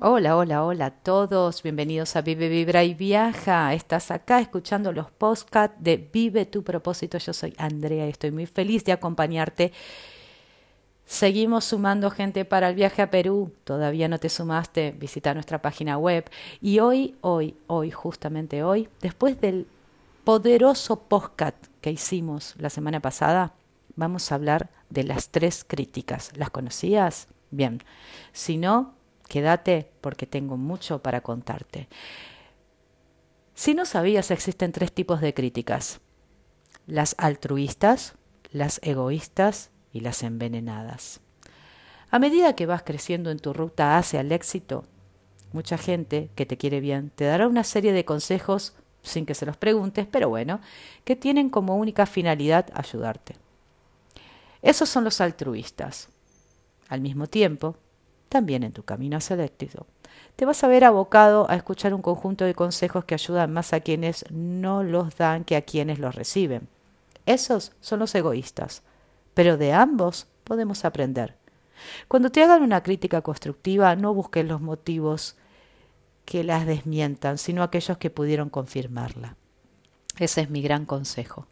Hola, hola, hola a todos. Bienvenidos a Vive, Vibra y Viaja. Estás acá escuchando los podcasts de Vive tu propósito. Yo soy Andrea y estoy muy feliz de acompañarte. Seguimos sumando gente para el viaje a Perú. Todavía no te sumaste, visita nuestra página web. Y hoy, hoy, hoy, justamente hoy, después del poderoso podcast que hicimos la semana pasada, vamos a hablar de las tres críticas. ¿Las conocías? Bien. Si no, Quédate porque tengo mucho para contarte. Si no sabías, existen tres tipos de críticas. Las altruistas, las egoístas y las envenenadas. A medida que vas creciendo en tu ruta hacia el éxito, mucha gente que te quiere bien te dará una serie de consejos sin que se los preguntes, pero bueno, que tienen como única finalidad ayudarte. Esos son los altruistas. Al mismo tiempo, también en tu camino hacia. Te vas a ver abocado a escuchar un conjunto de consejos que ayudan más a quienes no los dan que a quienes los reciben. Esos son los egoístas, pero de ambos podemos aprender. Cuando te hagan una crítica constructiva, no busques los motivos que las desmientan, sino aquellos que pudieron confirmarla. Ese es mi gran consejo.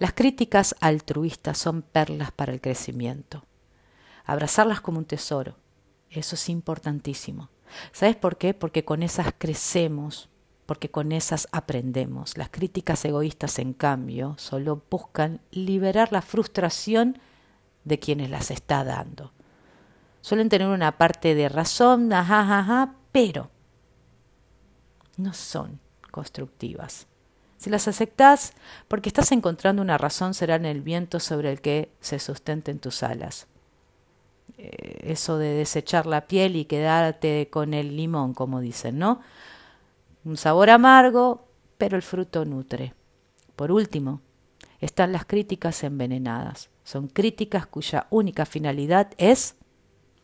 Las críticas altruistas son perlas para el crecimiento. Abrazarlas como un tesoro eso es importantísimo. ¿Sabes por qué? Porque con esas crecemos, porque con esas aprendemos. Las críticas egoístas, en cambio, solo buscan liberar la frustración de quienes las está dando. Suelen tener una parte de razón, ajá, ajá, pero no son constructivas. Si las aceptas, porque estás encontrando una razón, serán el viento sobre el que se sustenten tus alas. Eh, eso de desechar la piel y quedarte con el limón, como dicen, ¿no? Un sabor amargo, pero el fruto nutre. Por último, están las críticas envenenadas. Son críticas cuya única finalidad es,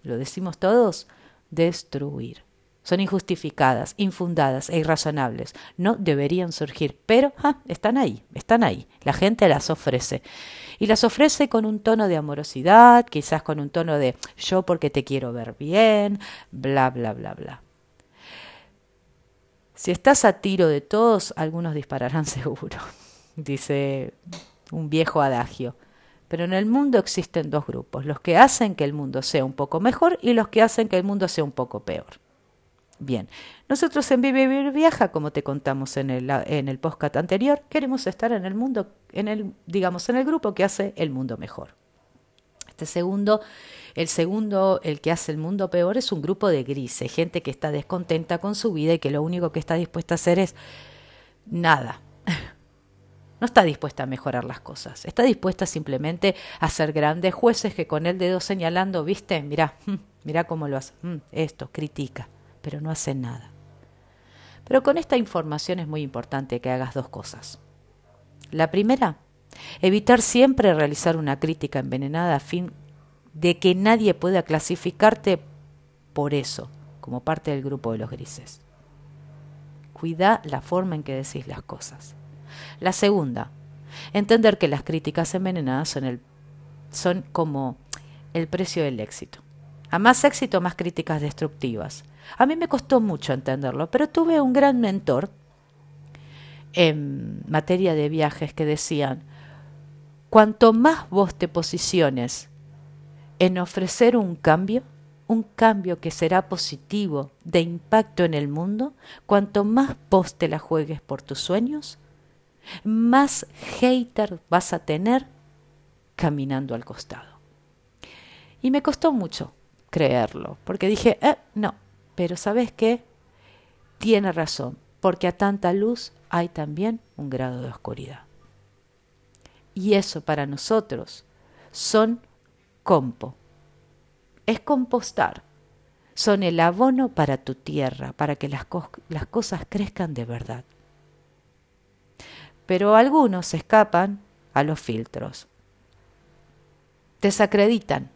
lo decimos todos, destruir. Son injustificadas, infundadas e irrazonables. No deberían surgir, pero están ahí, están ahí. La gente las ofrece y las ofrece con un tono de amorosidad, quizás con un tono de yo porque te quiero ver bien, bla, bla, bla, bla. Si estás a tiro de todos, algunos dispararán seguro, dice un viejo adagio. Pero en el mundo existen dos grupos, los que hacen que el mundo sea un poco mejor y los que hacen que el mundo sea un poco peor. Bien, nosotros en Vive Vivir Viaja, como te contamos en el, en el podcast anterior, queremos estar en el mundo, en el, digamos, en el grupo que hace el mundo mejor. Este segundo, el segundo, el que hace el mundo peor, es un grupo de grises, gente que está descontenta con su vida y que lo único que está dispuesta a hacer es nada. No está dispuesta a mejorar las cosas, está dispuesta simplemente a ser grandes jueces que con el dedo señalando, viste, mira, mira cómo lo hace, mm, esto, critica pero no hacen nada. Pero con esta información es muy importante que hagas dos cosas. La primera, evitar siempre realizar una crítica envenenada a fin de que nadie pueda clasificarte por eso, como parte del grupo de los grises. Cuida la forma en que decís las cosas. La segunda, entender que las críticas envenenadas son, el, son como el precio del éxito. A más éxito, más críticas destructivas. A mí me costó mucho entenderlo, pero tuve un gran mentor en materia de viajes que decían, cuanto más vos te posiciones en ofrecer un cambio, un cambio que será positivo, de impacto en el mundo, cuanto más vos te la juegues por tus sueños, más hater vas a tener caminando al costado. Y me costó mucho creerlo, porque dije, eh, no, pero ¿sabes qué? Tiene razón, porque a tanta luz hay también un grado de oscuridad. Y eso para nosotros son compo. Es compostar. Son el abono para tu tierra, para que las, las cosas crezcan de verdad. Pero algunos escapan a los filtros. Desacreditan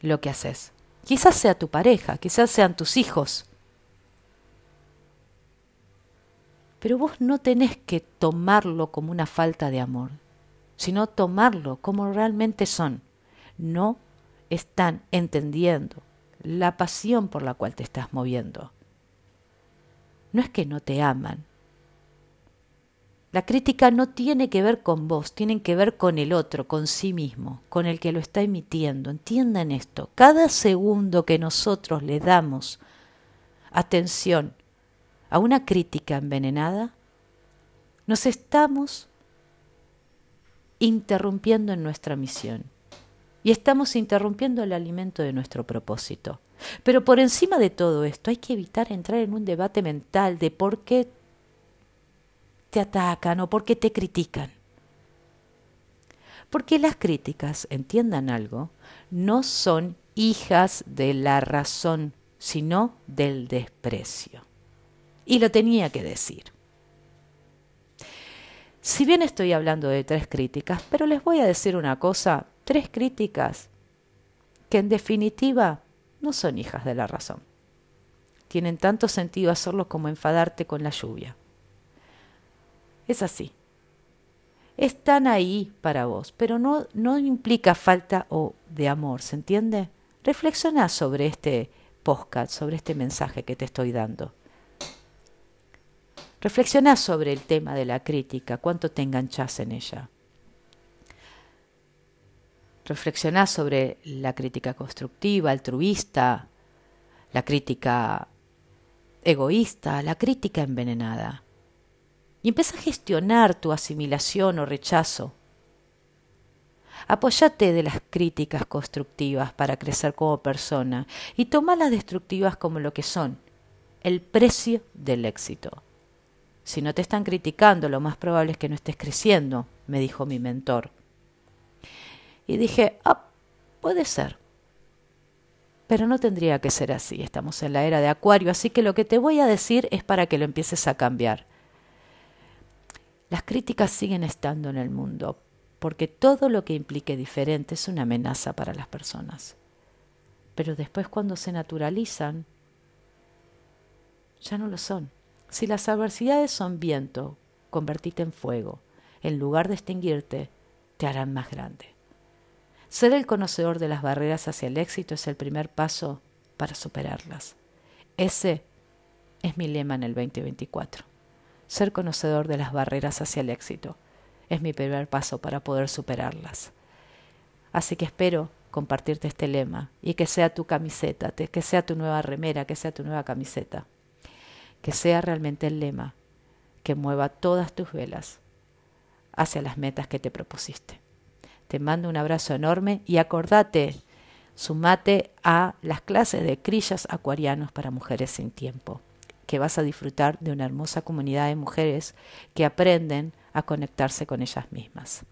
lo que haces. Quizás sea tu pareja, quizás sean tus hijos. Pero vos no tenés que tomarlo como una falta de amor, sino tomarlo como realmente son. No están entendiendo la pasión por la cual te estás moviendo. No es que no te aman. La crítica no tiene que ver con vos, tiene que ver con el otro, con sí mismo, con el que lo está emitiendo. Entiendan esto, cada segundo que nosotros le damos atención a una crítica envenenada, nos estamos interrumpiendo en nuestra misión y estamos interrumpiendo el alimento de nuestro propósito. Pero por encima de todo esto hay que evitar entrar en un debate mental de por qué te atacan o por qué te critican. Porque las críticas, entiendan algo, no son hijas de la razón, sino del desprecio. Y lo tenía que decir. Si bien estoy hablando de tres críticas, pero les voy a decir una cosa, tres críticas que en definitiva no son hijas de la razón. Tienen tanto sentido hacerlo como enfadarte con la lluvia. Es así. Están ahí para vos, pero no, no implica falta o de amor, ¿se entiende? Reflexiona sobre este podcast, sobre este mensaje que te estoy dando. Reflexiona sobre el tema de la crítica, cuánto te enganchas en ella. Reflexiona sobre la crítica constructiva, altruista, la crítica egoísta, la crítica envenenada. Y empieza a gestionar tu asimilación o rechazo. Apóyate de las críticas constructivas para crecer como persona y toma las destructivas como lo que son, el precio del éxito. Si no te están criticando, lo más probable es que no estés creciendo, me dijo mi mentor. Y dije, ah, puede ser. Pero no tendría que ser así. Estamos en la era de Acuario, así que lo que te voy a decir es para que lo empieces a cambiar. Las críticas siguen estando en el mundo, porque todo lo que implique diferente es una amenaza para las personas. Pero después cuando se naturalizan, ya no lo son. Si las adversidades son viento, convertite en fuego. En lugar de extinguirte, te harán más grande. Ser el conocedor de las barreras hacia el éxito es el primer paso para superarlas. Ese es mi lema en el 2024. Ser conocedor de las barreras hacia el éxito es mi primer paso para poder superarlas. Así que espero compartirte este lema y que sea tu camiseta, que sea tu nueva remera, que sea tu nueva camiseta que sea realmente el lema que mueva todas tus velas hacia las metas que te propusiste. Te mando un abrazo enorme y acordate, sumate a las clases de crillas acuarianos para mujeres sin tiempo, que vas a disfrutar de una hermosa comunidad de mujeres que aprenden a conectarse con ellas mismas.